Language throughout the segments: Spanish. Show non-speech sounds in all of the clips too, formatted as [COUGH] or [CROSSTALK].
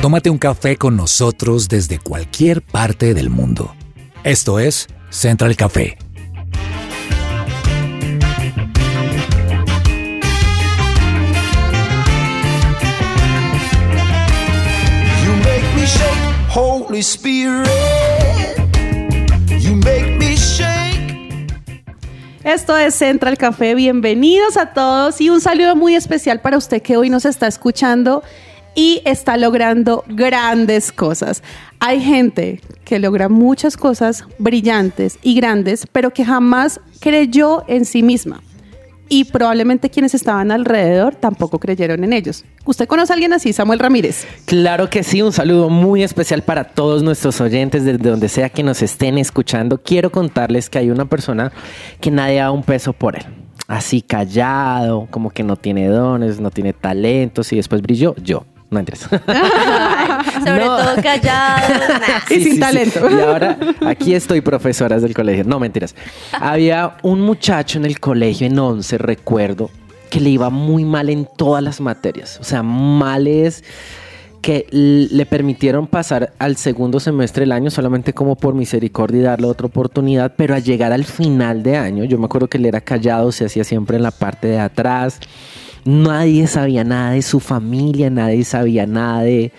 Tómate un café con nosotros desde cualquier parte del mundo. Esto es Central Café. You make me shake, Holy Spirit. You make me shake. Esto es Central Café, bienvenidos a todos y un saludo muy especial para usted que hoy nos está escuchando y está logrando grandes cosas. Hay gente que logra muchas cosas brillantes y grandes, pero que jamás creyó en sí misma. Y probablemente quienes estaban alrededor tampoco creyeron en ellos. ¿Usted conoce a alguien así, Samuel Ramírez? Claro que sí, un saludo muy especial para todos nuestros oyentes desde donde sea que nos estén escuchando. Quiero contarles que hay una persona que nadie da un peso por él. Así callado, como que no tiene dones, no tiene talentos y después brilló yo. No entres. [LAUGHS] Sobre No. todo callado. [LAUGHS] nah. Y sin talento. Y ahora aquí estoy, profesoras del colegio. No, mentiras. Había un muchacho en el colegio en 11, recuerdo, que le iba muy mal en todas las materias. O sea, males que le permitieron pasar al segundo semestre del año solamente como por misericordia y darle otra oportunidad, pero al llegar al final de año, yo me acuerdo que él era callado, se hacía siempre en la parte de atrás, nadie sabía nada de su familia, nadie sabía nada de,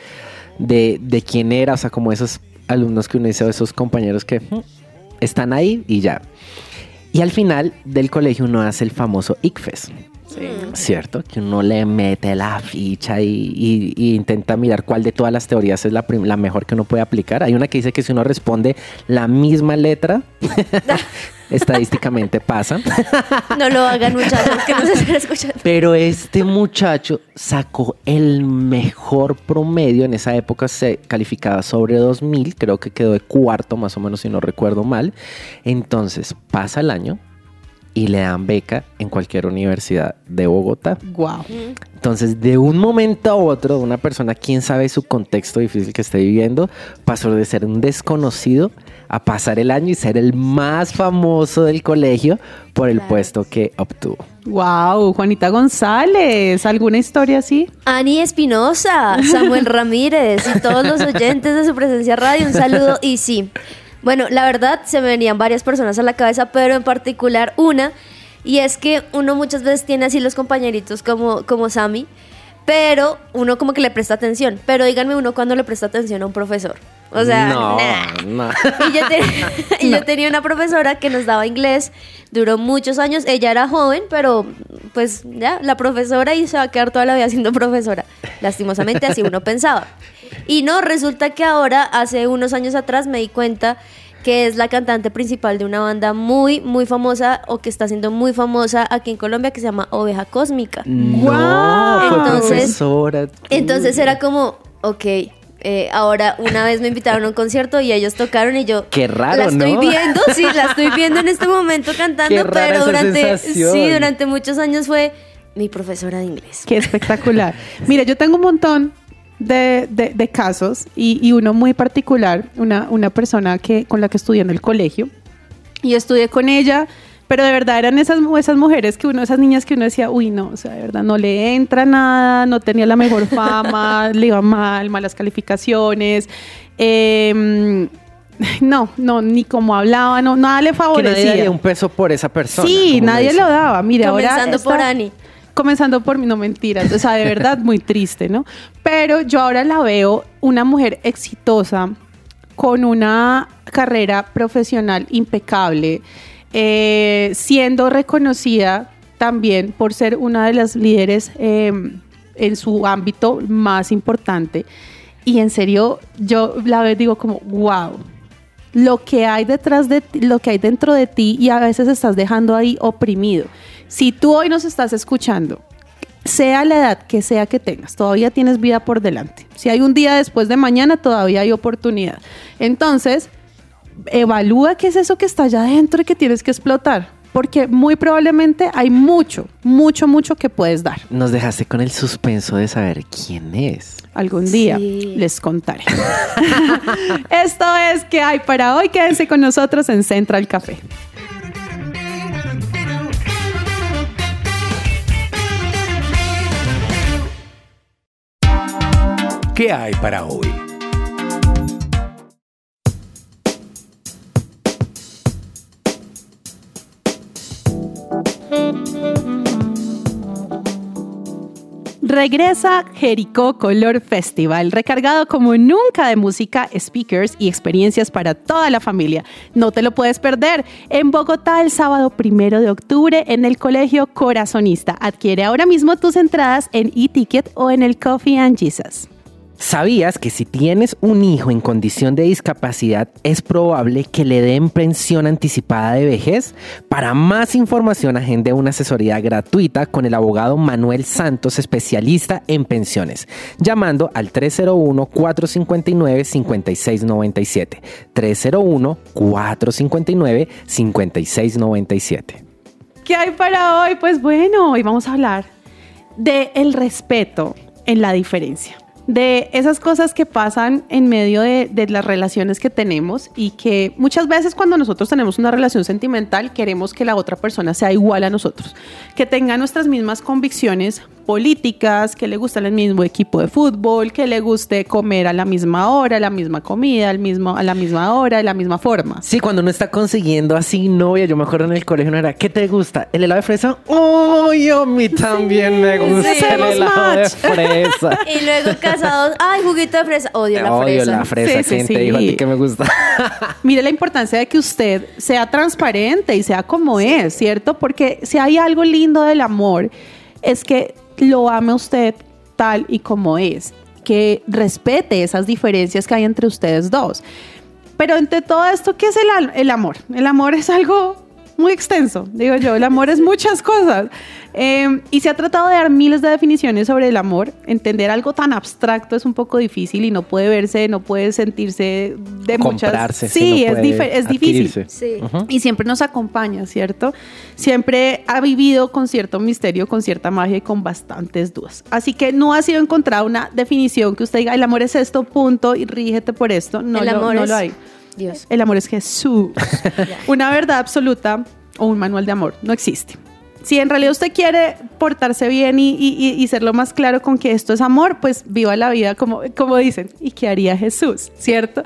de, de quién era, o sea, como esos alumnos que uno dice, o esos compañeros que "Mm, están ahí y ya. Y al final del colegio uno hace el famoso ICFES. ¿Cierto? Que uno le mete la ficha y, y- y intenta mirar cuál de todas las teorías es la, mejor que uno puede aplicar. Hay una que dice que si uno responde la misma letra, [LAUGHS] [LAUGHS] estadísticamente pasa. [LAUGHS] No lo hagan, muchachos, que no se estén escuchando. Pero este muchacho sacó el mejor promedio. En esa época se calificaba sobre 2000. Creo que quedó de cuarto, más o menos, si no recuerdo mal. Entonces pasa el año y le dan beca en cualquier universidad de Bogotá. Wow. Entonces, de un momento a otro, una persona, quién sabe su contexto difícil que esté viviendo, pasó de ser un desconocido a pasar el año y ser el más famoso del colegio por el Claro. puesto que obtuvo. Wow, Juanita González, ¿alguna historia así? Ani Espinosa, Samuel [LAUGHS] Ramírez y todos los oyentes de su presencia radio, un saludo y sí. Bueno, la verdad se me venían varias personas a la cabeza, pero en particular una, y es que uno muchas veces tiene así los compañeritos como, como Sammy, pero uno como que le presta atención, pero díganme uno cuando le presta atención a un profesor. O sea, no, nah. no. Y yo, te- [LAUGHS] [LAUGHS] y yo tenía una profesora que nos daba inglés, duró muchos años, ella era joven, pero pues ya, la profesora y se va a quedar toda la vida siendo profesora. Lastimosamente así uno pensaba. Y no, resulta que ahora, hace unos años atrás, me di cuenta que es la cantante principal de una banda muy, muy famosa o que está siendo muy famosa aquí en Colombia que se llama Oveja Cósmica. No, Entonces- era como, ok, eh, ahora una vez me invitaron a un concierto y ellos tocaron y yo... Qué raro, La estoy ¿no? viendo, sí, la estoy viendo en este momento cantando, Qué rara pero durante, sí, durante muchos años fue mi profesora de inglés. Qué espectacular. Mira, yo tengo un montón de, de- de casos y, y uno muy particular, una, una persona que, con la que estudié en el colegio y estudié con ella, pero de verdad eran esas, esas mujeres que uno, esas niñas que uno decía, uy, no, o sea, de verdad no le entra nada, no tenía la mejor fama, [LAUGHS] le iba mal, malas calificaciones. em, no, no, ni como hablaba, no, nada le Que nadie favorecía. daría un peso por esa persona. Sí, nadie lo daba. Mira, ahora Comenzando está- por Ani. Comenzando por mí, no mentiras, o sea, de verdad muy triste, ¿no? Pero yo ahora la veo una mujer exitosa, con una carrera profesional impecable, eh, siendo reconocida también por ser una de las líderes eh, en su ámbito más importante. Y en serio, yo la veo, digo como, wow, lo que hay detrás de ti, lo que hay dentro de ti y a veces estás dejando ahí oprimido. Si tú hoy nos estás escuchando, sea la edad que sea que tengas, todavía tienes vida por delante. Si hay un día después de mañana, todavía hay oportunidad. Entonces, evalúa qué es eso que está allá adentro y que tienes que explotar. Porque muy probablemente hay mucho, mucho, mucho que puedes dar. Nos dejaste con el suspenso de saber quién es. Algún día Sí. les contaré. [LAUGHS] Esto es que hay para hoy. Quédense con nosotros en Central Café. ¿Qué hay para hoy? Regresa Jericó Color Festival, recargado como nunca de música, speakers y experiencias para toda la familia. No te lo puedes perder. En Bogotá el sábado primero de octubre en el Colegio Corazonista. Adquiere ahora mismo tus entradas en eTicket o en el Coffee and Jesus. ¿Sabías que si tienes un hijo en condición de discapacidad es probable que le den pensión anticipada de vejez? Para más información agende una asesoría gratuita con el abogado Manuel Santos, especialista en pensiones, llamando al 301-459-5697. 301-459-5697. ¿Qué hay para hoy? Pues bueno, hoy vamos a hablar de respeto en la diferencia de esas cosas que pasan en medio de, las relaciones que tenemos y que muchas veces cuando nosotros tenemos una relación sentimental queremos que la otra persona sea igual a nosotros, que tenga nuestras mismas convicciones políticas, que le guste el mismo equipo de fútbol, que le guste comer a la misma hora, la misma comida, al mismo, a la misma hora, de la misma forma. Sí, cuando uno está consiguiendo así novia, yo me acuerdo en el colegio, no era, ¿qué te gusta? ¿El helado de fresa? ¡Oh, yo a mí también me gusta Sí, el helado match. de fresa! [LAUGHS] Y luego casados, ay, juguito de fresa. Odio la Odio fresa. la fresa. Sí, sí, ¿Quién te sí. dijo a ti que me gusta? [LAUGHS] Mire la importancia de que usted sea transparente y sea como es, ¿cierto? Porque si hay algo lindo del amor, es que lo ame usted tal y como es, que respete esas diferencias que hay entre ustedes dos. Pero entre todo esto, ¿qué es el, el amor? El amor es algo muy extenso, digo yo. El amor es muchas cosas. Eh, y se ha tratado de dar miles de definiciones sobre el amor. Entender algo tan abstracto es un poco difícil y no puede verse, no puede sentirse de Comprarse, muchas... sí, Sí, no es, es difícil. Y siempre nos acompaña, ¿cierto? Siempre ha vivido con cierto misterio, con cierta magia y con bastantes dudas. Así que no ha sido encontrada una definición que usted diga, el amor es esto, punto, y rígete por esto. No, El lo, amor no es lo hay. Dios. El amor es Jesús. [LAUGHS] Una verdad absoluta o un manual de amor no existe. Si en realidad usted quiere portarse bien y, y- y- ser lo más claro con que esto es amor, pues viva la vida como, como dicen. ¿Y qué haría Jesús? ¿Cierto?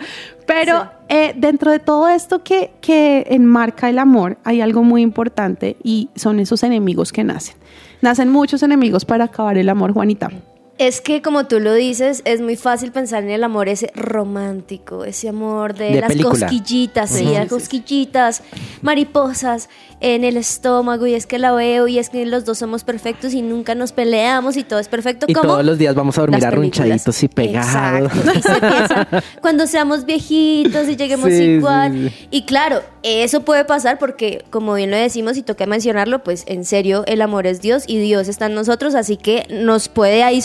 Pero Sí. eh, dentro de todo esto que, que enmarca el amor, hay algo muy importante y son esos enemigos que nacen. Nacen muchos enemigos para acabar el amor, Juanita. Es que como tú lo dices, es muy fácil pensar en el amor ese romántico, ese amor de, De las película. cosquillitas, sí, Ujú. las cosquillitas, mariposas en el estómago y es que la veo y es que los dos somos perfectos y nunca nos peleamos y todo es perfecto Y todos los días vamos a dormir arrunchaditos y pegados. Exacto. Y se piensan, [LAUGHS] cuando seamos viejitos y lleguemos Sí, igual. sí. Y claro, eso puede pasar porque, como bien lo decimos y toca mencionarlo, pues en serio el amor es Dios y Dios está en nosotros, así que nos puede ahí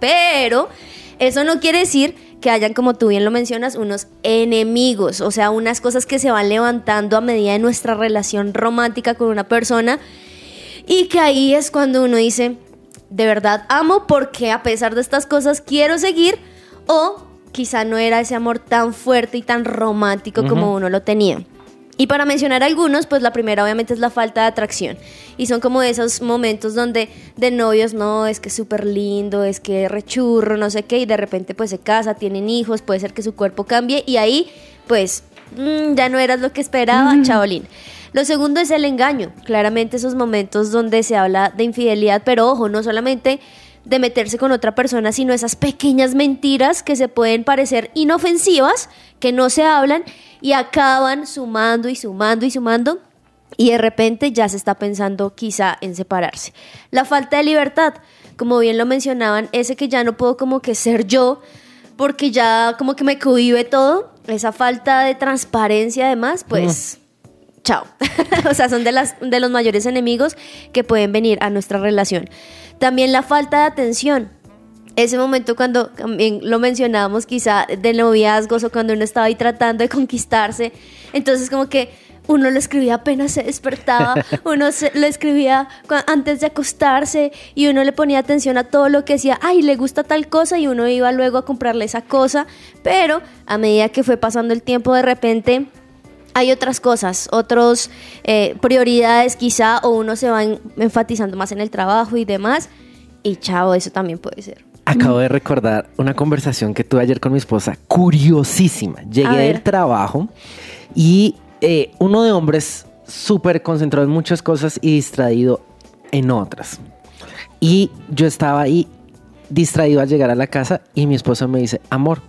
Pero eso no quiere decir que hayan, como tú bien lo mencionas, unos enemigos, o sea, unas cosas que se van levantando a medida de nuestra relación romántica con una persona. Y que ahí es cuando uno dice, de verdad amo porque a pesar de estas cosas quiero seguir o quizá no era ese amor tan fuerte y tan romántico como uno lo tenía. Y para mencionar algunos, pues la primera obviamente es la falta de atracción. Y son como esos momentos donde de novios, no, es que es súper lindo, es que rechurro, no sé qué, y de repente pues se casa, tienen hijos, puede ser que su cuerpo cambie y ahí pues mm, ya no eras lo que esperaba, chaolín. Lo segundo es el engaño, claramente esos momentos donde se habla de infidelidad, pero ojo, no solamente de meterse con otra persona, sino esas pequeñas mentiras que se pueden parecer inofensivas, que no se hablan y acaban sumando y sumando y sumando y de repente ya se está pensando quizá en separarse. La falta de libertad, como bien lo mencionaban, ese que ya no puedo como que ser yo, porque ya como que me cohibe todo, esa falta de transparencia además, pues chao. [LAUGHS] o sea, son de, las, de los mayores enemigos que pueden venir a nuestra relación. También la falta de atención. Ese momento cuando también lo mencionábamos quizá de noviazgos o cuando uno estaba ahí tratando de conquistarse, entonces como que uno lo escribía apenas se despertaba, [LAUGHS] uno se- lo escribía antes de acostarse y uno le ponía atención a todo lo que decía, ay, le gusta tal cosa y uno iba luego a comprarle esa cosa, pero a medida que fue pasando el tiempo de repente hay otras cosas, otras prioridades quizá, o uno se va en- enfatizando más en el trabajo y demás, y chao, eso también puede ser. Acabo de recordar una conversación que tuve ayer con mi esposa, curiosísima. Llegué del trabajo y eh, uno de hombres súper concentrado en muchas cosas y distraído en otras. Y yo estaba ahí distraído al llegar a la casa y mi esposa me dice, amor,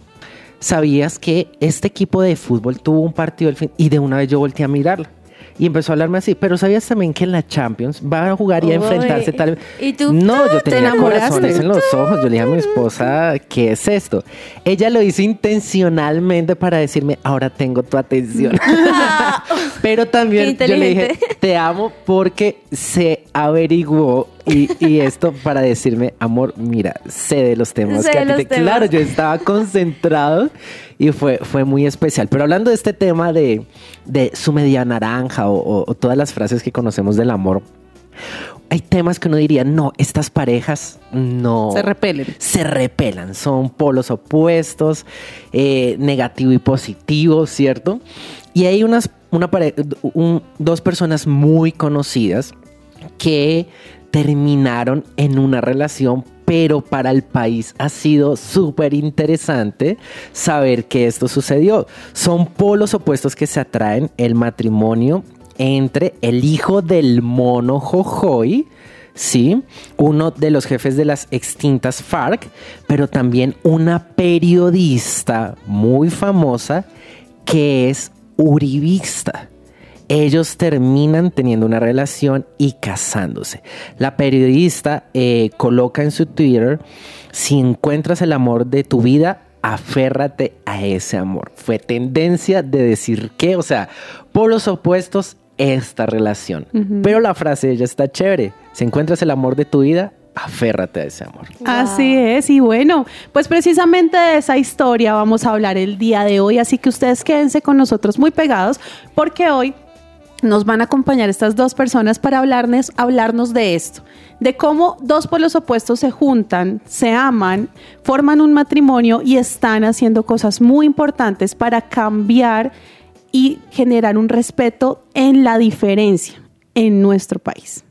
¿sabías que este equipo de fútbol tuvo un partido el fin? Y de una vez yo volteé a mirarla. Y empezó a hablarme así, pero ¿sabías también que en la Champions va a jugar y a enfrentarse tal ¿Y tú? No, yo ¿Te tenía corazones en los ojos. Yo le dije a mi esposa, ¿qué es esto? Ella lo hizo intencionalmente para decirme, ahora tengo tu atención. [LAUGHS] [LAUGHS] pero también yo le dije, te amo porque se averiguó y, y esto para decirme, amor, mira, sé de los temas Sé que a ti te... temas. Claro, yo estaba concentrado y fue, fue muy especial. Pero hablando de este tema de, de su media naranja o, o- o todas las frases que conocemos del amor, hay temas que uno diría, no, estas parejas no... Se repelen. Se repelan, son polos opuestos, eh, negativo y positivo, ¿cierto? Y hay unas, una pare- un- dos personas muy conocidas que terminaron en una relación, pero para el país ha sido súper interesante saber que esto sucedió. Son polos opuestos que se atraen, el matrimonio entre el hijo del mono Jojoy, ¿sí? Uno de los jefes de las extintas FARC, pero también una periodista muy famosa que es uribista ellos terminan teniendo una relación y casándose. La periodista eh, coloca en su Twitter, si encuentras el amor de tu vida, aférrate a ese amor. Fue tendencia de decir que, o sea, por los opuestos, esta relación. Pero la frase de ella está chévere. Si encuentras el amor de tu vida, aférrate a ese amor. Así es, y bueno, pues precisamente de esa historia vamos a hablar el día de hoy, así que ustedes quédense con nosotros muy pegados, porque hoy nos van a acompañar estas dos personas para hablarnos, hablarnos de esto, de cómo dos polos opuestos se juntan, se aman, forman un matrimonio y están haciendo cosas muy importantes para cambiar y generar un respeto en la diferencia en nuestro país.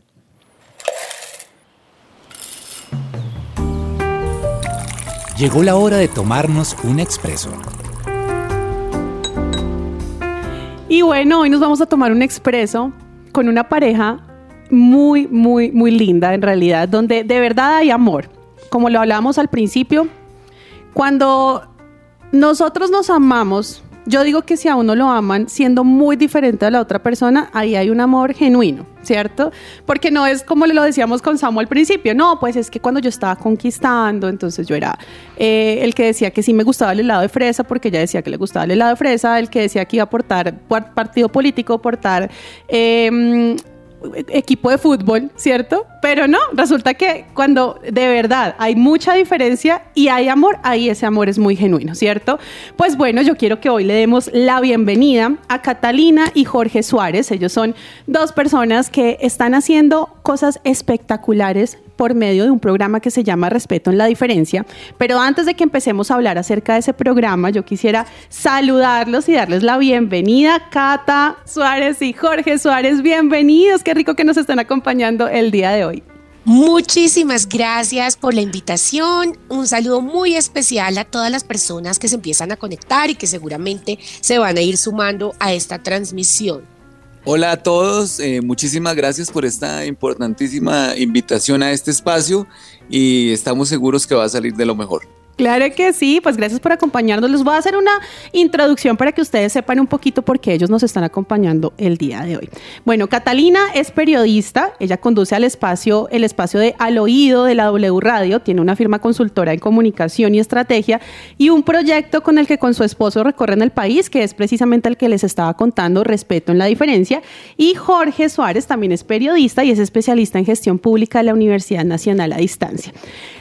Llegó la hora de tomarnos un expreso. Y bueno, hoy nos vamos a tomar un expreso con una pareja muy, muy, muy linda en realidad, donde de verdad hay amor. Como lo hablábamos al principio, cuando nosotros nos amamos, yo digo que si a uno lo aman siendo muy diferente a la otra persona, ahí hay un amor genuino, ¿cierto? Porque no es como lo decíamos con Samu al principio, no, pues es que cuando yo estaba conquistando, entonces yo era eh, el que decía que sí me gustaba el helado de fresa, porque ella decía que le gustaba el helado de fresa, el que decía que iba a aportar par- partido político, aportar... eh, equipo de fútbol, ¿cierto? Pero no, resulta que cuando de verdad hay mucha diferencia y hay amor, ahí ese amor es muy genuino, ¿cierto? Pues bueno, yo quiero que hoy le demos la bienvenida a Catalina y Jorge Suárez. Ellos son dos personas que están haciendo cosas espectaculares por medio de un programa que se llama Respeto en la Diferencia. Pero antes de que empecemos a hablar acerca de ese programa, yo quisiera saludarlos y darles la bienvenida. Cata Suárez y Jorge Suárez, bienvenidos. Qué rico que nos estén acompañando el día de hoy. Muchísimas gracias por la invitación. Un saludo muy especial a todas las personas que se empiezan a conectar y que seguramente se van a ir sumando a esta transmisión. Hola a todos, eh, muchísimas gracias por esta importantísima invitación a este espacio y estamos seguros que va a salir de lo mejor. Claro que sí, pues gracias por acompañarnos. Les voy a hacer una introducción para que ustedes sepan un poquito por qué ellos nos están acompañando el día de hoy. Bueno, Catalina es periodista, ella conduce al espacio, el espacio de Al Oído de la W Radio, tiene una firma consultora en comunicación y estrategia y un proyecto con el que con su esposo recorren el país, que es precisamente el que les estaba contando, Respeto en la Diferencia. Y Jorge Suárez también es periodista y es especialista en gestión pública de la Universidad Nacional a Distancia.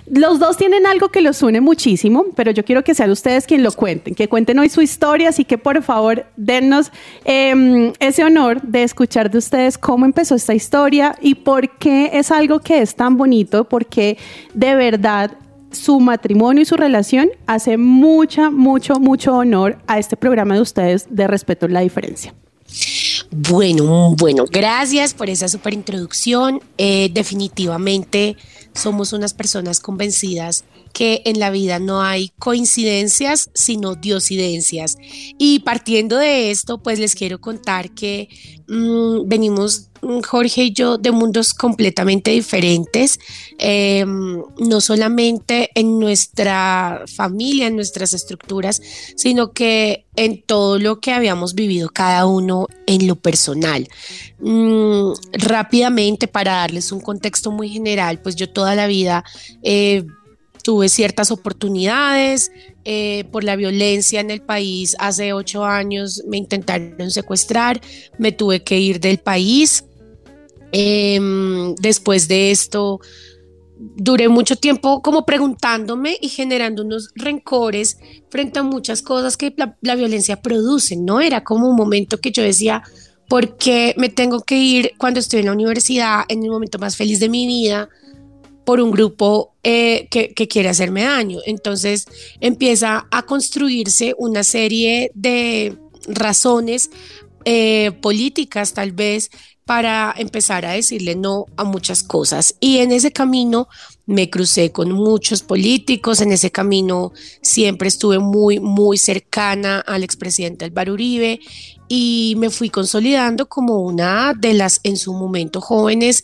Los dos tienen algo que los une muchísimo, pero yo quiero que sean ustedes quien lo cuenten, que cuenten hoy su historia, así que por favor dennos eh, ese honor de escuchar de ustedes cómo empezó esta historia y por qué es algo que es tan bonito, porque de verdad su matrimonio y su relación hace mucha, mucho, mucho honor a este programa de ustedes de Respeto en la Diferencia. Bueno, bueno, gracias por esa super introducción. Eh, definitivamente somos unas personas convencidas que en la vida no hay coincidencias, sino diosidencias. Y partiendo de esto, pues les quiero contar que mm, venimos Jorge y yo de mundos completamente diferentes, em, no solamente en nuestra familia, en nuestras estructuras, sino que en todo lo que habíamos vivido cada uno en lo personal. Mm, rápidamente, para darles un contexto muy general, pues yo toda la vida... Eh, tuve ciertas oportunidades. Eh, por la violencia en el país, hace ocho años me intentaron secuestrar, me tuve que ir del país. Em, después de esto, duré mucho tiempo como preguntándome y generando unos rencores frente a muchas cosas que la, la violencia produce, ¿no? Era como un momento que yo decía, ¿por qué me tengo que ir cuando estoy en la universidad, en el momento más feliz de mi vida? por un grupo eh, que, quiere hacerme daño. Entonces empieza a construirse una serie de razones eh, políticas tal vez para empezar a decirle no a muchas cosas. Y en ese camino me crucé con muchos políticos, en ese camino siempre estuve muy, muy cercana al expresidente Álvaro Uribe y me fui consolidando como una de las en su momento jóvenes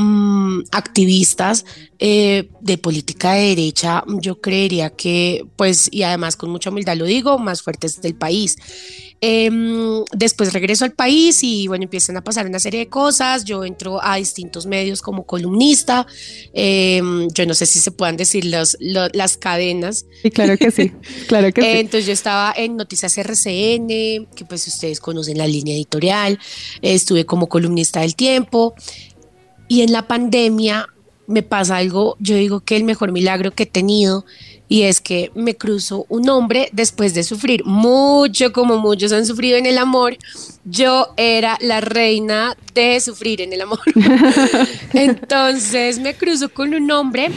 Mm, activistas eh, de política de derecha, yo creería que, pues, y además con mucha humildad lo digo, más fuertes del país. Em, después regreso al país y bueno, empiezan a pasar una serie de cosas. Yo entro a distintos medios como columnista. Em, yo no sé si se puedan decir los, las cadenas. Sí, claro que sí. Claro que sí. [LAUGHS] Entonces yo estaba en Noticias RCN, que pues ustedes conocen la línea editorial. Estuve como columnista del tiempo. Y en la pandemia me pasa algo, yo digo que el mejor milagro que he tenido y es que me cruzo un hombre después de sufrir mucho, como muchos han sufrido en el amor. Yo era la reina de sufrir en el amor. [LAUGHS] Entonces me cruzo con un hombre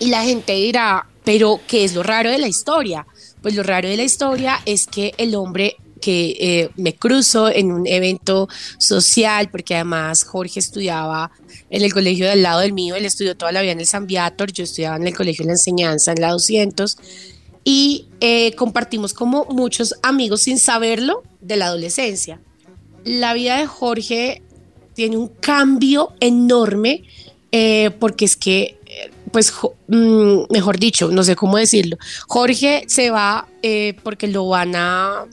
y la gente dirá, pero ¿qué es lo raro de la historia? Pues lo raro de la historia es que el hombre que eh, me cruzo en un evento social, porque además Jorge estudiaba en el colegio del lado del mío, él estudió toda la vida en el San Viator, yo estudiaba en el colegio de la enseñanza en la 200, y eh, compartimos como muchos amigos sin saberlo de la adolescencia. La vida de Jorge tiene un cambio enorme, eh, porque es que pues mm, mejor dicho, no sé cómo decirlo, Jorge se va porque lo van a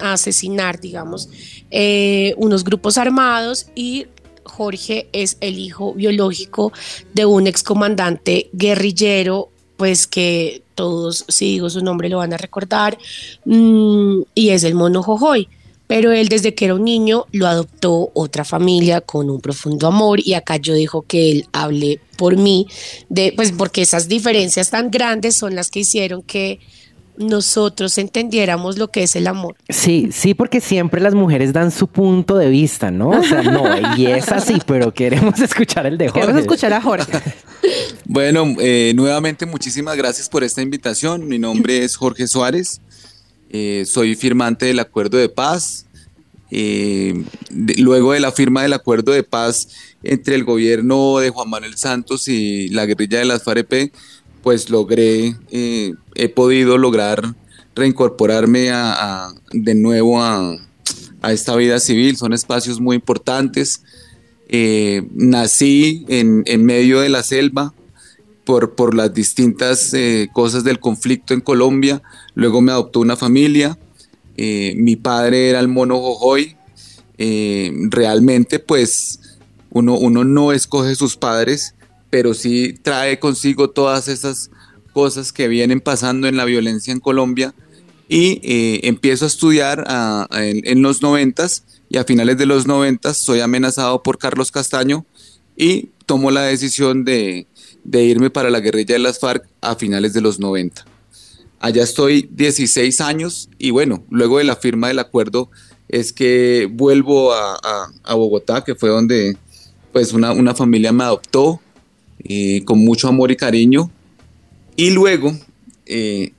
a asesinar, digamos, eh, unos grupos armados y Jorge es el hijo biológico de un excomandante guerrillero, pues que todos, si digo su nombre, lo van a recordar, mm, y es el mono Jojoy. Pero él desde que era un niño lo adoptó otra familia con un profundo amor y acá yo digo que él hable por mí, de, pues porque esas diferencias tan grandes son las que hicieron que nosotros entendiéramos lo que es el amor. Sí, sí, porque siempre las mujeres dan su punto de vista, ¿no? O sea, no, y es así, pero queremos escuchar el de Jorge. Queremos escuchar a Jorge. [LAUGHS] Bueno, eh, nuevamente muchísimas gracias por esta invitación. Mi nombre es Jorge Suárez. Eh, soy firmante del acuerdo de paz. Eh, luego de la firma del acuerdo de paz entre el gobierno de Juan Manuel Santos y la guerrilla de las FAREP, pues logré, eh, he podido lograr reincorporarme a, de nuevo a, esta vida civil. Son espacios muy importantes. Eh, nací en, medio de la selva por, por las distintas eh, cosas del conflicto en Colombia. Luego me adoptó una familia. mi padre era el mono Jojoy. realmente, pues, uno, uno no escoge sus padres pero sí trae consigo todas esas cosas que vienen pasando en la violencia en Colombia y eh, empiezo a estudiar en, los noventas y a finales de los noventas soy amenazado por Carlos Castaño y tomo la decisión de, irme para la guerrilla de las FARC a finales de los 90. Allá estoy 16 años y bueno, luego de la firma del acuerdo es que vuelvo a, Bogotá, que fue donde pues una, una familia me adoptó, eh, con mucho amor y cariño. Y luego, eh,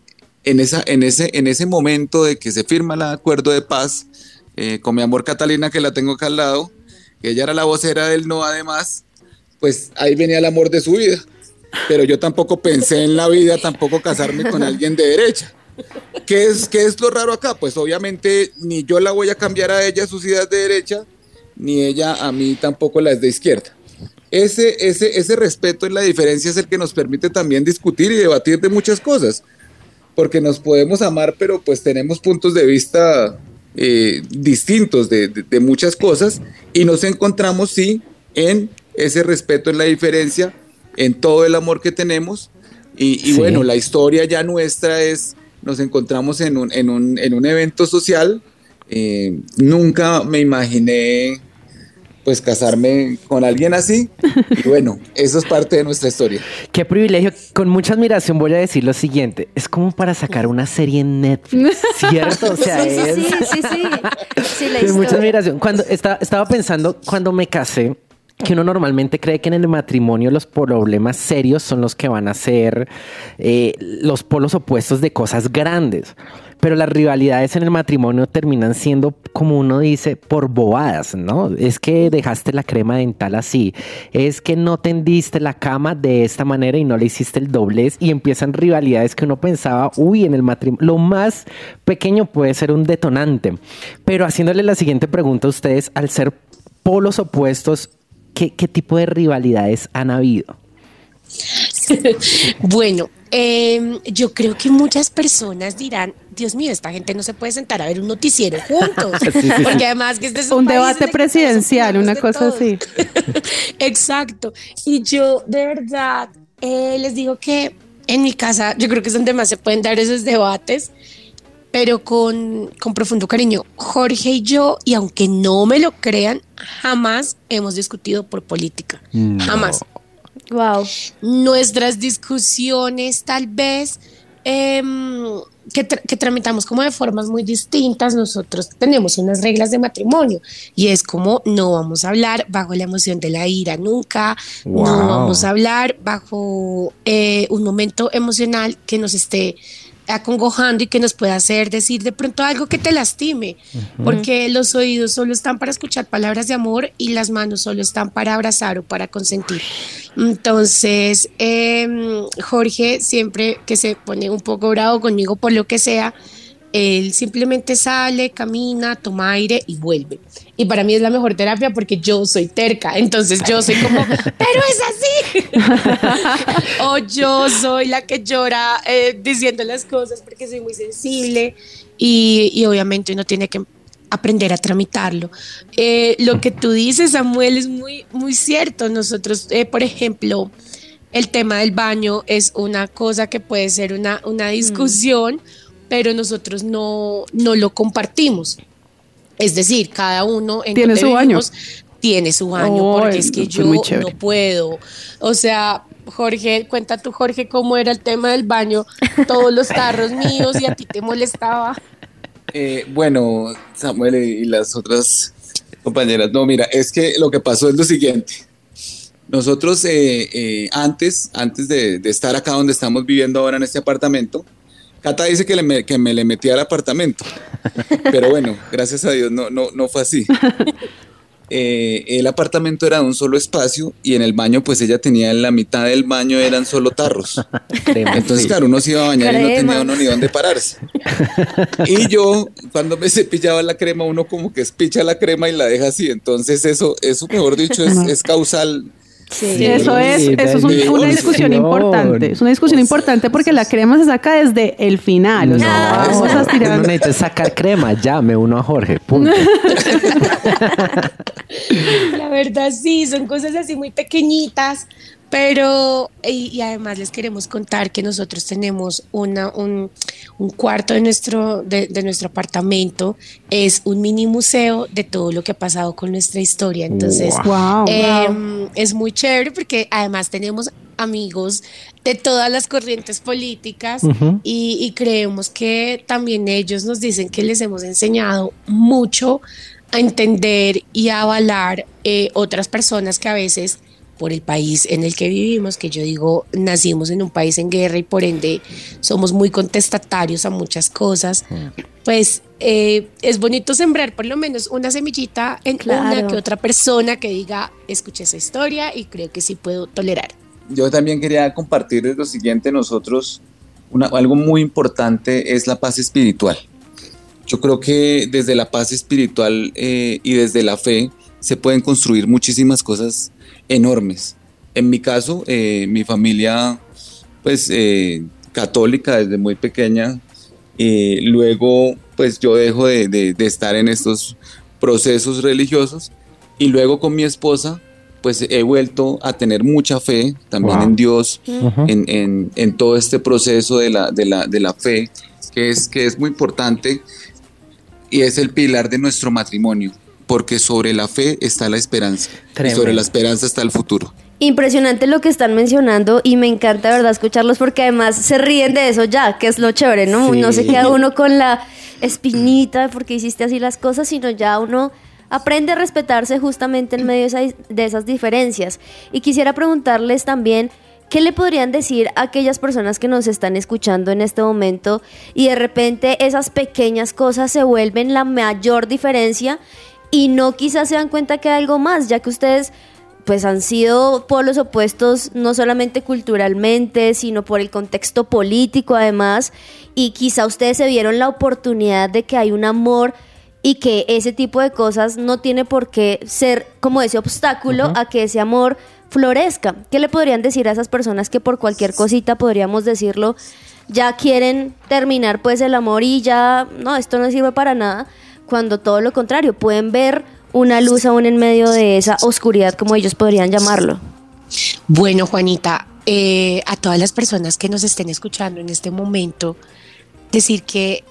en, esa, en, ese, en ese momento de que se firma el acuerdo de paz, eh, con mi amor Catalina, que la tengo acá al lado, que ella era la vocera del no además, pues ahí venía el amor de su vida. pero yo tampoco pensé en la vida tampoco casarme con alguien de derecha. ¿Qué es, ¿Qué es lo raro acá? Pues obviamente ni yo la voy a cambiar a ella sus ideas de derecha, ni ella a mí tampoco las de izquierda. Ese, ese, ese respeto en la diferencia es el que nos permite también discutir y debatir de muchas cosas, porque nos podemos amar, pero pues tenemos puntos de vista eh, distintos de, de, de muchas cosas y nos encontramos, sí, en ese respeto en la diferencia, en todo el amor que tenemos. Y, y Sí. bueno, la historia ya nuestra es, nos encontramos en un, en un, en un evento social. eh, nunca me imaginé pues casarme con alguien así. Y bueno, eso es parte de nuestra historia. Qué privilegio. Con mucha admiración voy a decir lo siguiente. Es como para sacar una serie en Netflix, [LAUGHS] ¿cierto? O sea, Sí, sí, es... sí, sí, sí. Sí, la mucha admiración. Cuando estaba, estaba pensando, cuando me casé, que uno normalmente cree que en el matrimonio los problemas serios son los que van a ser eh, los polos opuestos de cosas grandes. Pero las rivalidades en el matrimonio terminan siendo, como uno dice, por bobadas, ¿no? Es que dejaste la crema dental así, es que no tendiste la cama de esta manera y no le hiciste el doblez y empiezan rivalidades que uno pensaba, uy, en el matrimonio, lo más pequeño puede ser un detonante. Pero haciéndole la siguiente pregunta a ustedes, al ser polos opuestos, ¿qué, tipo de rivalidades han habido? [LAUGHS] Bueno, em, yo creo que muchas personas dirán, Dios mío, esta gente no se puede sentar a ver un noticiero juntos. [LAUGHS] Sí, sí, sí. Porque además que este es Un en debate presidencial, una cosa así. [LAUGHS] Exacto. Y yo de verdad eh, les digo que en mi casa yo creo que es donde más se pueden dar esos debates, pero con, con profundo cariño. Jorge y yo, y aunque no me lo crean, jamás hemos discutido por política. Jamás. Wow. Nuestras discusiones tal vez em, que, tra- que tramitamos como de formas muy distintas, nosotros tenemos unas reglas de matrimonio y es como no vamos a hablar bajo la emoción de la ira nunca, Wow. no vamos a hablar bajo eh, un momento emocional que nos esté acongojando y que nos pueda hacer decir de pronto algo que te lastime, porque los oídos solo están para escuchar palabras de amor y las manos solo están para abrazar o para consentir. Entonces, em, Jorge siempre que se pone un poco bravo conmigo por lo que sea, él simplemente sale, camina, toma aire y vuelve. Y para mí es la mejor terapia porque yo soy terca. Entonces yo soy como, [LAUGHS] pero es así. [LAUGHS] o yo soy la que llora eh, diciendo las cosas porque soy muy sensible. Y, y obviamente uno tiene que aprender a tramitarlo. Eh, lo que tú dices, Samuel, es muy, muy cierto. Nosotros, eh, por ejemplo, el tema del baño es una cosa que puede ser una, una discusión, pero nosotros no, no lo compartimos. Es decir, cada uno en Tiene su baño. tiene su baño, Ay, porque es que yo no puedo. O sea, Jorge, cuenta tú, Jorge, cómo era el tema del baño, todos los tarros míos y a ti te molestaba. Eh, bueno, Samuel y y las otras compañeras, no, mira, es que lo que pasó es lo siguiente. Nosotros eh, eh, antes, antes de, de estar acá donde estamos viviendo ahora en este apartamento, Cata dice que, le me, que me le metí al apartamento, pero bueno, gracias a Dios no, no, no fue así. Eh, el apartamento era de un solo espacio y en el baño pues ella tenía en la mitad del baño eran solo tarros. Entonces, claro, uno se iba a bañar y no tenía uno ni dónde pararse. Y yo, cuando me cepillaba la crema, uno como que espicha la crema y la deja así. Entonces, eso, eso mejor dicho, es, es causal. Sí. Eso es, Sí, eso es un- una discusión importante. Es una discusión importante porque la crema se saca desde el final. O sea, No. vamos a tirar. necesita sacar crema, ya me uno a Jorge. Punto. [LAUGHS] La verdad sí, son cosas así muy pequeñitas, pero y, y además les queremos contar que nosotros tenemos una, un, un cuarto de nuestro, de, de nuestro apartamento, es un mini museo de todo lo que ha pasado con nuestra historia. Entonces, Wow. eh, es muy chévere porque además tenemos amigos de todas las corrientes políticas y, y creemos que también ellos nos dicen que les hemos enseñado mucho a entender y a avalar eh, otras personas que a veces por el país en el que vivimos, que yo digo, nacimos en un país en guerra y por ende somos muy contestatarios a muchas cosas, pues eh, es bonito sembrar por lo menos una semillita en una Claro. que otra persona que diga, escuché esa historia y creo que sí puedo tolerar. yo también quería compartirles lo siguiente, nosotros, algo muy importante es la paz espiritual. Yo creo que desde la paz espiritual eh, y desde la fe se pueden construir muchísimas cosas enormes. En mi caso, eh, mi familia, pues eh, católica desde muy pequeña, luego pues yo dejo de, estar en estos procesos religiosos y luego con mi esposa pues he vuelto a tener mucha fe también en Dios, en, todo este proceso de la, de la, fe, que es, que es muy importante y es el pilar de nuestro matrimonio, porque sobre la fe está la esperanza, y sobre la esperanza está el futuro. Impresionante lo que están mencionando y me encanta, ¿verdad?, escucharlos porque además se ríen de eso ya, que es lo chévere, ¿no? No se queda uno con la espinita de por qué hiciste así las cosas, sino ya uno aprende a respetarse justamente en medio de esas diferencias. Y quisiera preguntarles también, ¿qué le podrían decir a aquellas personas que nos están escuchando en este momento y de repente esas pequeñas cosas se vuelven la mayor diferencia y no quizás se dan cuenta que hay algo más, ya que ustedes pues han sido polos opuestos no solamente culturalmente, sino por el contexto político además, y quizá ustedes se vieron la oportunidad de que hay un amor y que ese tipo de cosas no tiene por qué ser como ese obstáculo a que ese amor florezca. ¿Qué le podrían decir a esas personas que por cualquier cosita podríamos decirlo ya quieren terminar pues el amor y ya no, esto no sirve para nada, cuando todo lo contrario, pueden ver una luz aún en medio de esa oscuridad como ellos podrían llamarlo? Bueno, Juanita, eh, a todas las personas que nos estén escuchando en este momento, decir que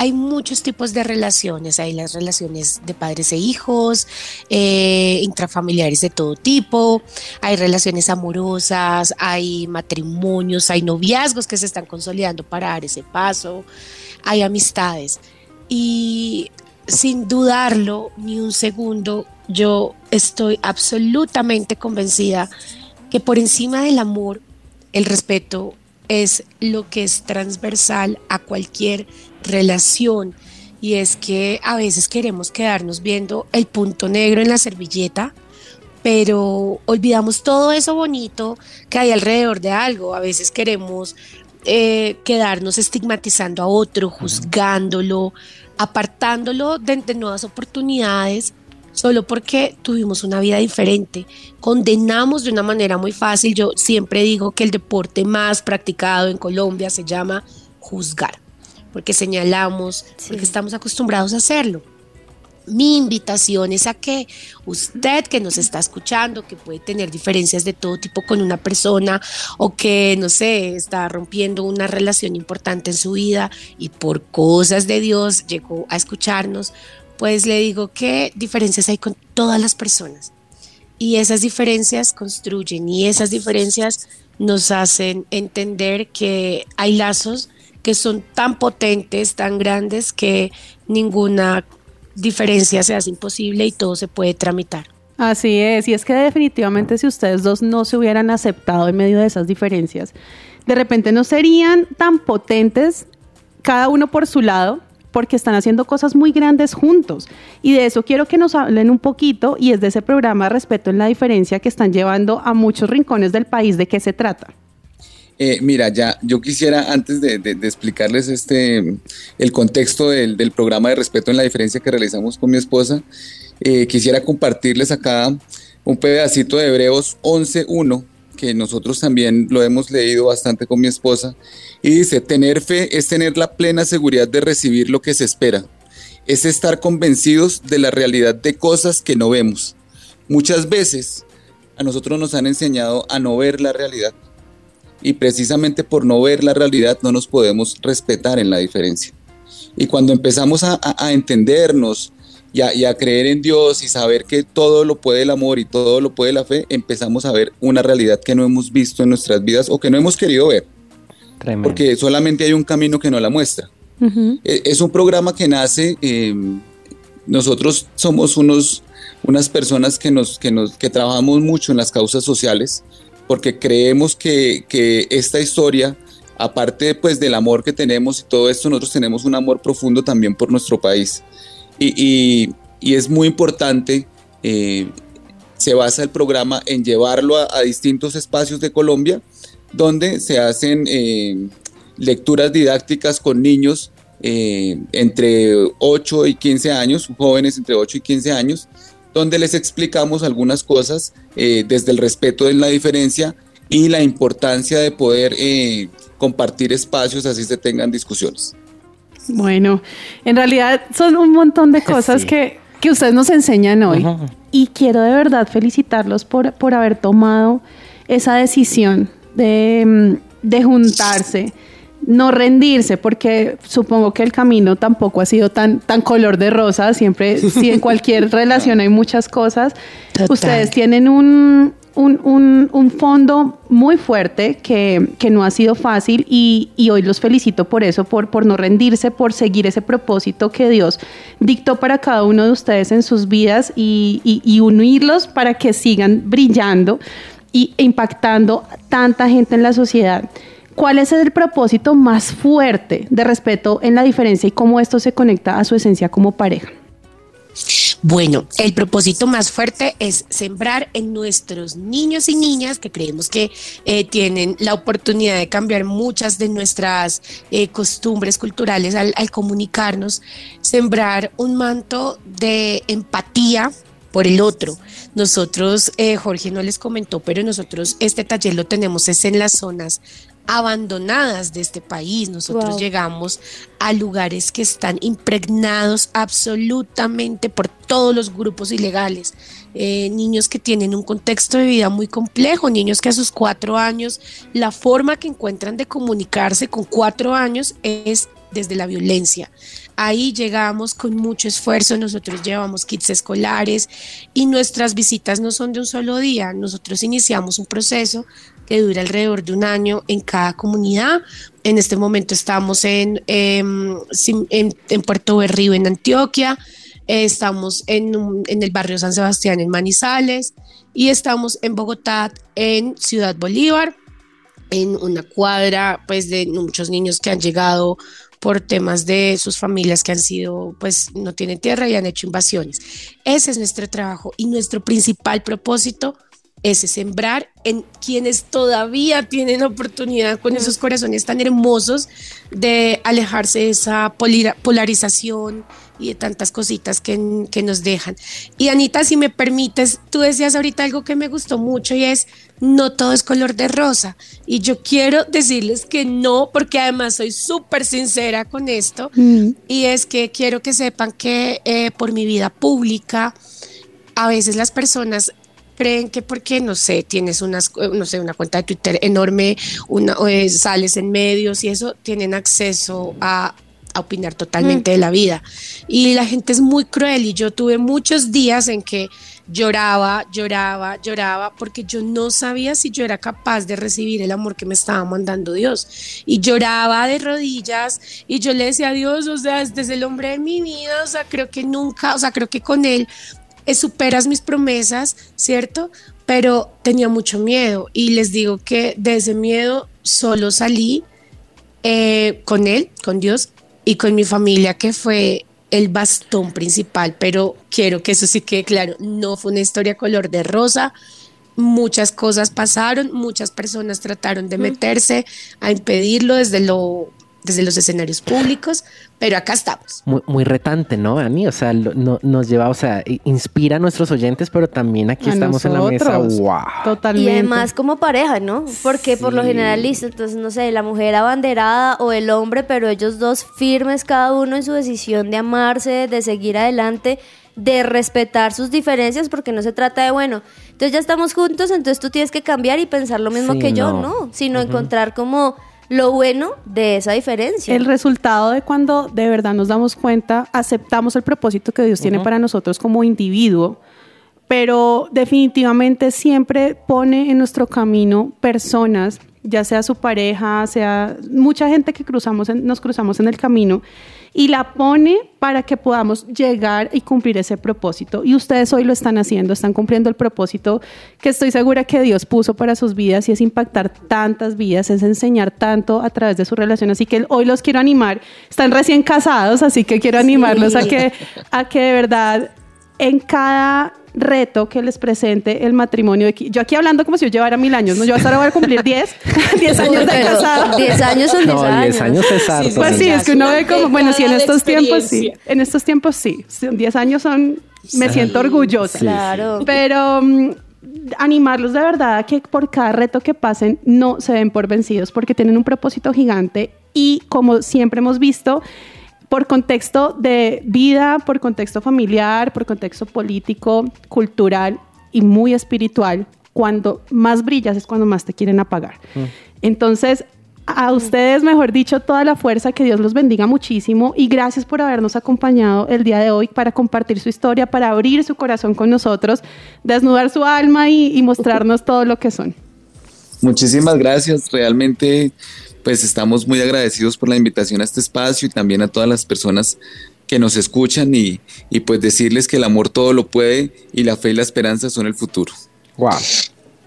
hay muchos tipos de relaciones, hay las relaciones de padres e hijos, eh, intrafamiliares de todo tipo, hay relaciones amorosas, hay matrimonios, hay noviazgos que se están consolidando para dar ese paso, hay amistades. Y sin dudarlo ni un segundo, yo estoy absolutamente convencida que por encima del amor, el respeto es lo que es transversal a cualquier relación y es que a veces queremos quedarnos viendo el punto negro en la servilleta, pero olvidamos todo eso bonito que hay alrededor de algo. A veces queremos eh, quedarnos estigmatizando a otro, juzgándolo, apartándolo de, de nuevas oportunidades solo porque tuvimos una vida diferente. Condenamos de una manera muy fácil. Yo siempre digo que el deporte más practicado en Colombia se llama juzgar porque señalamos, porque estamos acostumbrados a hacerlo. Mi invitación es a que usted que nos está escuchando, que puede tener diferencias de todo tipo con una persona o que, no sé, está rompiendo una relación importante en su vida y por cosas de Dios llegó a escucharnos, pues le digo que diferencias hay con todas las personas. Y esas diferencias construyen y esas diferencias nos hacen entender que hay lazos que son tan potentes, tan grandes, que ninguna diferencia se hace imposible y todo se puede tramitar. Así es, y es que definitivamente si ustedes dos no se hubieran aceptado en medio de esas diferencias, de repente no serían tan potentes cada uno por su lado, porque están haciendo cosas muy grandes juntos. Y de eso quiero que nos hablen un poquito, y es de ese programa Respeto en la Diferencia que están llevando a muchos rincones del país. ¿De qué se trata? Eh, mira, ya yo quisiera antes de, explicarles este el contexto del, programa de respeto en la diferencia que realizamos con mi esposa, eh, quisiera compartirles acá un pedacito de Hebreos 11.1 que nosotros también lo hemos leído bastante con mi esposa y dice, tener fe es tener la plena seguridad de recibir lo que se espera, es estar convencidos de la realidad de cosas que no vemos. Muchas veces a nosotros nos han enseñado a no ver la realidad y precisamente por no ver la realidad no nos podemos respetar en la diferencia. Y cuando empezamos a, entendernos y a, creer en Dios y saber que todo lo puede el amor y todo lo puede la fe, empezamos a ver una realidad que no hemos visto en nuestras vidas o que no hemos querido ver. Porque solamente hay un camino que nos la muestra. E, es un programa que nace, em, nosotros somos unos, unas personas que, nos, que, nos, que trabajamos mucho en las causas sociales porque creemos que, esta historia, aparte pues del amor que tenemos y todo esto, nosotros tenemos un amor profundo también por nuestro país. Y, es muy importante eh, se basa el programa en llevarlo a, a distintos espacios de Colombia, donde se hacen eh, lecturas didácticas con niños eh, entre 8 y 15 años, jóvenes entre 8 y 15 años, donde les explicamos algunas cosas eh, desde el respeto de la diferencia y la importancia de poder eh, compartir espacios así se tengan discusiones. Bueno, en realidad son un montón de [LAUGHS] cosas Sí. que, que ustedes nos enseñan hoy. Y quiero de verdad felicitarlos por, por haber tomado esa decisión de, mm, de juntarse, no rendirse, porque supongo que el camino tampoco ha sido tan, tan color de rosa. Siempre, si en cualquier [LAUGHS] relación hay muchas cosas, Total. ustedes tienen un, un, un- un fondo muy fuerte que, que no ha sido fácil y, y hoy los felicito por eso, por, por no rendirse, por seguir ese propósito que Dios dictó para cada uno de ustedes en sus vidas y, y- y unirlos para que sigan brillando y impactando tanta gente en la sociedad. ¿Cuál es el propósito más fuerte de respeto en la diferencia y cómo esto se conecta a su esencia como pareja? Bueno, el propósito más fuerte es sembrar en nuestros niños y niñas que creemos que eh, tienen la oportunidad de cambiar muchas de nuestras eh, costumbres culturales al, comunicarnos, sembrar un manto de empatía por el otro. Nosotros, eh, Jorge no les comentó, pero nosotros este taller lo tenemos es en las zonas abandonadas de este país. Nosotros Wow. llegamos a lugares que están impregnados absolutamente por todos los grupos ilegales. Eh, niños que tienen un contexto de vida muy complejo, niños que a sus cuatro años, la forma que encuentran de comunicarse con cuatro años es desde la violencia. Ahí llegamos con mucho esfuerzo, nosotros llevamos kits escolares y nuestras visitas no son de un solo día, nosotros iniciamos un proceso que dura alrededor de un año en cada comunidad. En este momento estamos en, em, Sim- en, en Puerto Berrío, en Antioquia, eh, estamos en, en el barrio San Sebastián, en Manizales, y estamos en Bogotá, en Ciudad Bolívar, en una cuadra pues de muchos niños que han llegado por temas de sus familias que han sido, pues no tienen tierra y han hecho invasiones. Ese es nuestro trabajo y nuestro principal propósito es sembrar en quienes todavía tienen oportunidad con esos corazones tan hermosos de alejarse de esa polarización y de tantas cositas que, que nos dejan. Y Anita, si me permites, tú decías ahorita algo que me gustó mucho y es, no todo es color de rosa. Y yo quiero decirles que no, porque además soy súper sincera con esto. Y es que quiero que sepan que eh, por mi vida pública, a veces las personas creen que porque, no sé, tienes unas, eh, no sé, una cuenta de Twitter enorme, una, eh, sales en medios y eso, tienen acceso a, a opinar totalmente de la vida. Y la gente es muy cruel y yo tuve muchos días en que lloraba, lloraba, lloraba, porque yo no sabía si yo era capaz de recibir el amor que me estaba mandando Dios. Y lloraba de rodillas y yo le decía a Dios, o sea, este es el hombre de mi vida, o sea, creo que nunca, o sea, creo que con él eh, superas mis promesas, ¿cierto? Pero tenía mucho miedo y les digo que de ese miedo solo salí eh, con él, con Dios y con mi familia, que fue el bastón principal, pero quiero que eso sí quede claro, no fue una historia color de rosa, muchas cosas pasaron, muchas personas trataron de meterse a impedirlo desde lo desde los escenarios públicos, pero acá estamos. Muy, muy retante, ¿no, Ani? O sea, lo- no- nos lleva, o sea, inspira a nuestros oyentes, pero también aquí A estamos en la mesa. ¡Wow! Totalmente. Y además como pareja, ¿no? Porque por lo general, listo, entonces no sé, la mujer abanderada o el hombre, pero ellos dos firmes cada uno en su decisión de amarse, de seguir adelante, de respetar sus diferencias, porque no se trata de, bueno, entonces ya estamos juntos, entonces tú tienes que cambiar y pensar lo mismo Sí, que yo, no. no, sino encontrar como lo bueno de esa diferencia. El resultado de cuando de verdad nos damos cuenta, aceptamos el propósito que Dios tiene para nosotros como individuo, pero definitivamente siempre pone en nuestro camino personas, ya sea su pareja, sea mucha gente que cruzamos en- nos cruzamos en el camino y la pone para que podamos llegar y cumplir ese propósito. Y ustedes hoy lo están haciendo, están cumpliendo el propósito que estoy segura que Dios puso para sus vidas y es impactar tantas vidas, es enseñar tanto a través de su relación. Así que hoy los quiero animar. Están recién casados, así que quiero animarlos a que, a que de verdad en cada reto que les presente el matrimonio. de- Yo aquí hablando como si yo llevara mil años, ¿no? Yo hasta ahora voy a cumplir 10, 10 [LAUGHS] años de Pero casada. 10 años son 10 No, años. 10 años es harto. Pues sí, es que uno ve como, bueno, sí, en estos tiempos sí, en estos tiempos sí, son 10 años son, me siento orgullosa. Claro. Pero mm, animarlos de verdad a que por cada reto que pasen no se den por vencidos porque tienen un propósito gigante y como siempre hemos visto, por contexto de vida, por contexto familiar, por contexto político, cultural y muy espiritual, cuando más brillas es cuando más te quieren apagar. Entonces, a ustedes, mejor dicho, toda la fuerza, que Dios los bendiga muchísimo y gracias por habernos acompañado el día de hoy para compartir su historia, para abrir su corazón con nosotros, desnudar su alma y, y mostrarnos todo lo que son. Muchísimas gracias. Realmente, pues estamos muy agradecidos por la invitación a este espacio y también a todas las personas que nos escuchan y, y pues decirles que el amor todo lo puede y la fe y la esperanza son el futuro. Wow.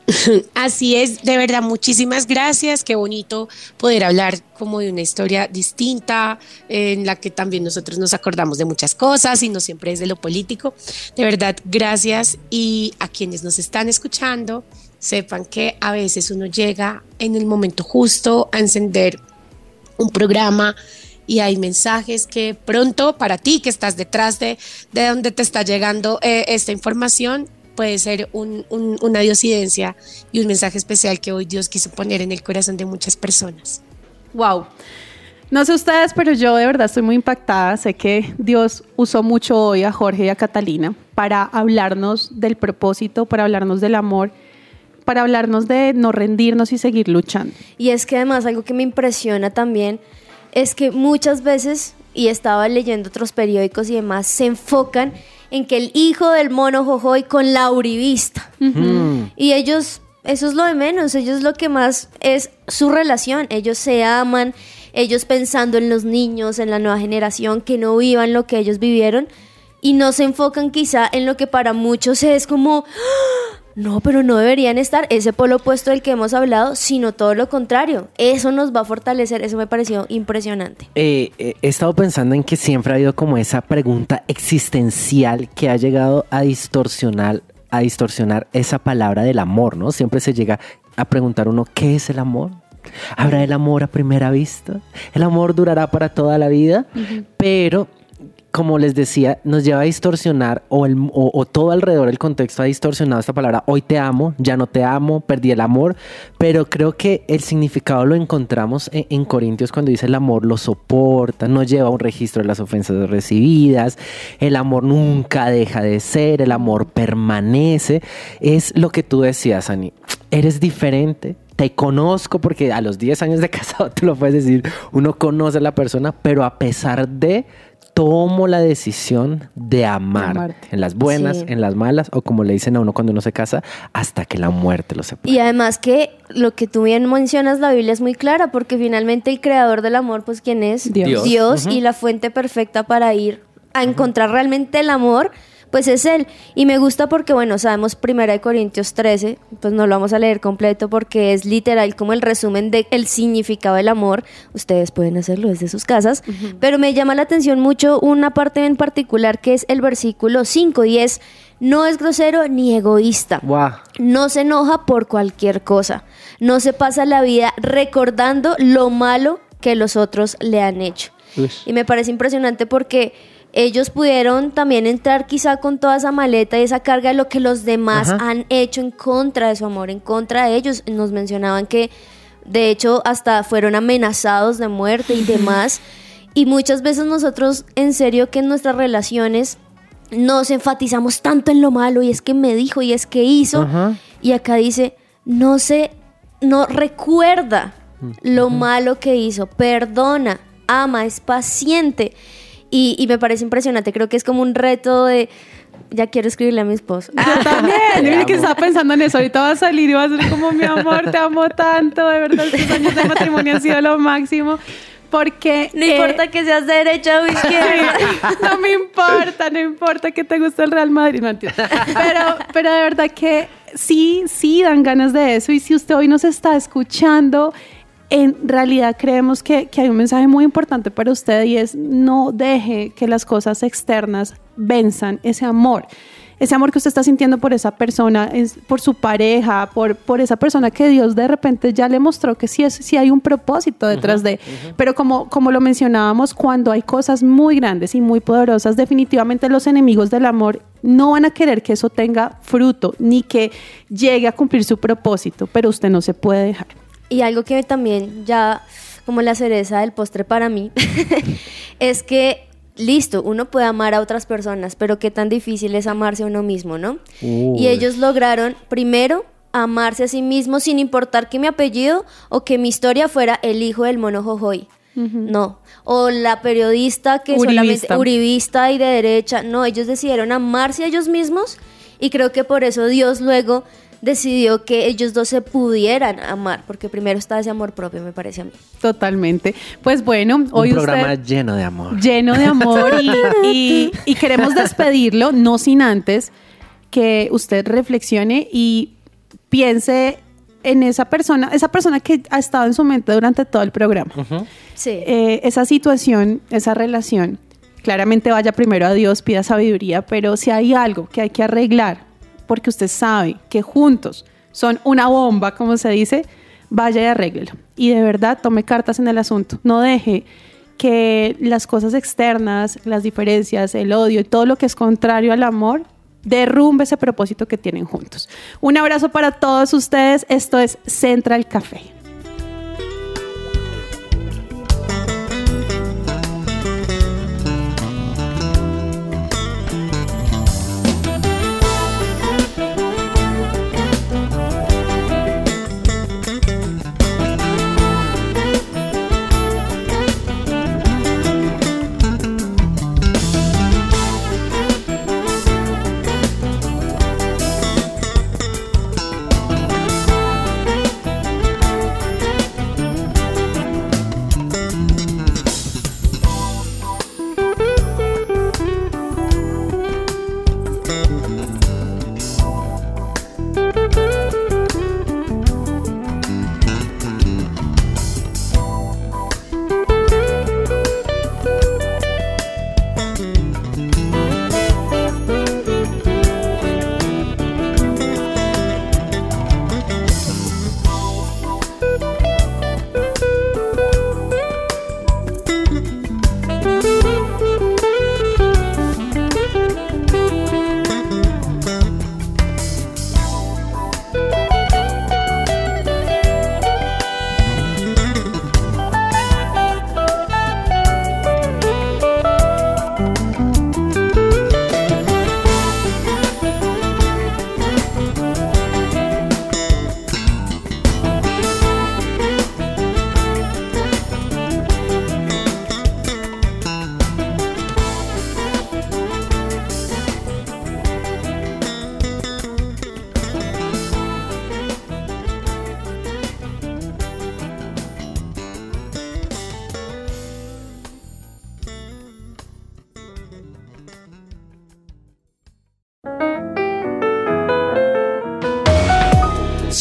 [LAUGHS] Así es, de verdad, muchísimas gracias. Qué bonito poder hablar como de una historia distinta, en la que también nosotros nos acordamos de muchas cosas y no siempre es de lo político. De verdad, gracias. Y a quienes nos están escuchando, sepan que a veces uno llega en el momento justo a encender un programa y hay mensajes que pronto para ti que estás detrás de, de donde te está llegando eh, esta información puede ser un- un- una diosidencia y un mensaje especial que hoy Dios quiso poner en el corazón de muchas personas. Wow. No sé ustedes, pero yo de verdad estoy muy impactada. Sé que Dios usó mucho hoy a Jorge y a Catalina para hablarnos del propósito, para hablarnos del amor, para hablarnos de no rendirnos y seguir luchando. Y es que además algo que me impresiona también es que muchas veces, y estaba leyendo otros periódicos y demás, se enfocan en que el hijo del mono Jojoy con la uribista. Y ellos, eso es lo de menos, ellos lo que más es su relación, ellos se aman, ellos pensando en los niños, en la nueva generación, que no vivan lo que ellos vivieron. Y no se enfocan quizá en lo que para muchos es como... "Ah, No, pero no deberían estar ese polo opuesto del que hemos hablado, sino todo lo contrario. Eso nos va a fortalecer, eso me pareció impresionante. Eh, eh, he estado pensando en que siempre ha habido como esa pregunta existencial que ha llegado a distorsionar, a distorsionar esa palabra del amor, ¿no? Siempre se llega a preguntar uno, ¿qué es el amor? ¿Habrá el amor a primera vista? ¿El amor durará para toda la vida? Pero, como les decía, nos lleva a distorsionar o, el, o, todo alrededor del contexto ha distorsionado esta palabra. Hoy te amo, ya no te amo, perdí el amor. Pero creo que el significado lo encontramos en, en Corintios cuando dice el amor lo soporta, no lleva un registro de las ofensas recibidas, el amor nunca deja de ser, el amor permanece. Es lo que tú decías, Ani. Eres diferente, te conozco porque a los 10 años de [LAUGHS] casado te lo puedes decir, uno conoce a la persona, pero a pesar de tomo la decisión de amar amarte. en las buenas, Sí. en las malas o como le dicen a uno cuando uno se casa, hasta que la muerte lo separe. Y además que lo que tú bien mencionas, la Biblia es muy clara, porque finalmente el creador del amor, pues ¿quién es? Dios. Dios, y la fuente perfecta para ir a encontrar realmente el amor, pues es Él. Y me gusta porque, bueno, sabemos Primera de Corintios 13, pues no lo vamos a leer completo porque es literal como el resumen del el significado del amor. Ustedes pueden hacerlo desde sus casas, pero me llama la atención mucho una parte en particular que es el versículo 5 y es, no es grosero ni egoísta. Guau. No se enoja por cualquier cosa. No se pasa la vida recordando lo malo que los otros le han hecho. Ush. Y me parece impresionante porque ellos pudieron también entrar quizá con toda esa maleta y esa carga de lo que los demás Ajá. han hecho en contra de su amor, en contra de ellos. Nos mencionaban que de hecho hasta fueron amenazados de muerte y [LAUGHS] demás. Y muchas veces nosotros en serio que en nuestras relaciones nos enfatizamos tanto en lo malo y es que me dijo y es que hizo. Ajá. Y acá dice, no se, no recuerda lo malo que hizo, perdona, ama, es paciente. Y, y me parece impresionante, creo que es como un reto de, ya quiero escribirle a mi esposo. Yo también. Mire que estaba pensando en eso. Ahorita va a salir y va a ser como mi amor, te amo tanto. De verdad, estos años de matrimonio han sido lo máximo. Porque. No eh, importa que seas de derecha o izquierda. [LAUGHS] no me importa, no importa que te guste el Real Madrid, no entiendo. Pero, pero de verdad que sí, sí dan ganas de eso. Y si usted hoy nos está escuchando, en realidad creemos que, que hay un mensaje muy importante para usted y es no deje que las cosas externas venzan ese amor. ese amor que usted está sintiendo por esa persona, es por su pareja, por, por esa persona que Dios de repente ya le mostró que sí, es, sí hay un propósito detrás de. Pero como, como lo mencionábamos, cuando hay cosas muy grandes y muy poderosas, definitivamente los enemigos del amor no van a querer que eso tenga fruto ni que llegue a cumplir su propósito, pero usted no se puede dejar. Y algo que también ya como la cereza del postre para mí [LAUGHS] es que listo, uno puede amar a otras personas, pero qué tan difícil es amarse a uno mismo, ¿no? Y ellos lograron primero amarse a sí mismos sin importar que mi apellido o que mi historia fuera el hijo del mono Jojoy. No. O la periodista que Uribista. solamente uribista y de derecha. No, ellos decidieron amarse a ellos mismos y creo que por eso Dios luego decidió que ellos dos se pudieran amar, porque primero está ese amor propio, me parece a mí. Totalmente. Pues bueno, hoy un programa usted lleno de amor. lleno de amor y, y- y queremos [LAUGHS] despedirlo, no sin antes que usted reflexione y piense en esa persona, esa persona que ha estado en su mente durante todo el programa. Sí. Eh, esa situación, esa relación, claramente vaya primero a Dios, pida sabiduría, pero si hay algo que hay que arreglar, porque usted sabe que juntos son una bomba, como se dice, vaya y arréglelo. Y de verdad tome cartas en el asunto. No deje que las cosas externas, las diferencias, el odio y todo lo que es contrario al amor derrumbe ese propósito que tienen juntos. Un abrazo para todos ustedes. Esto es Central Café.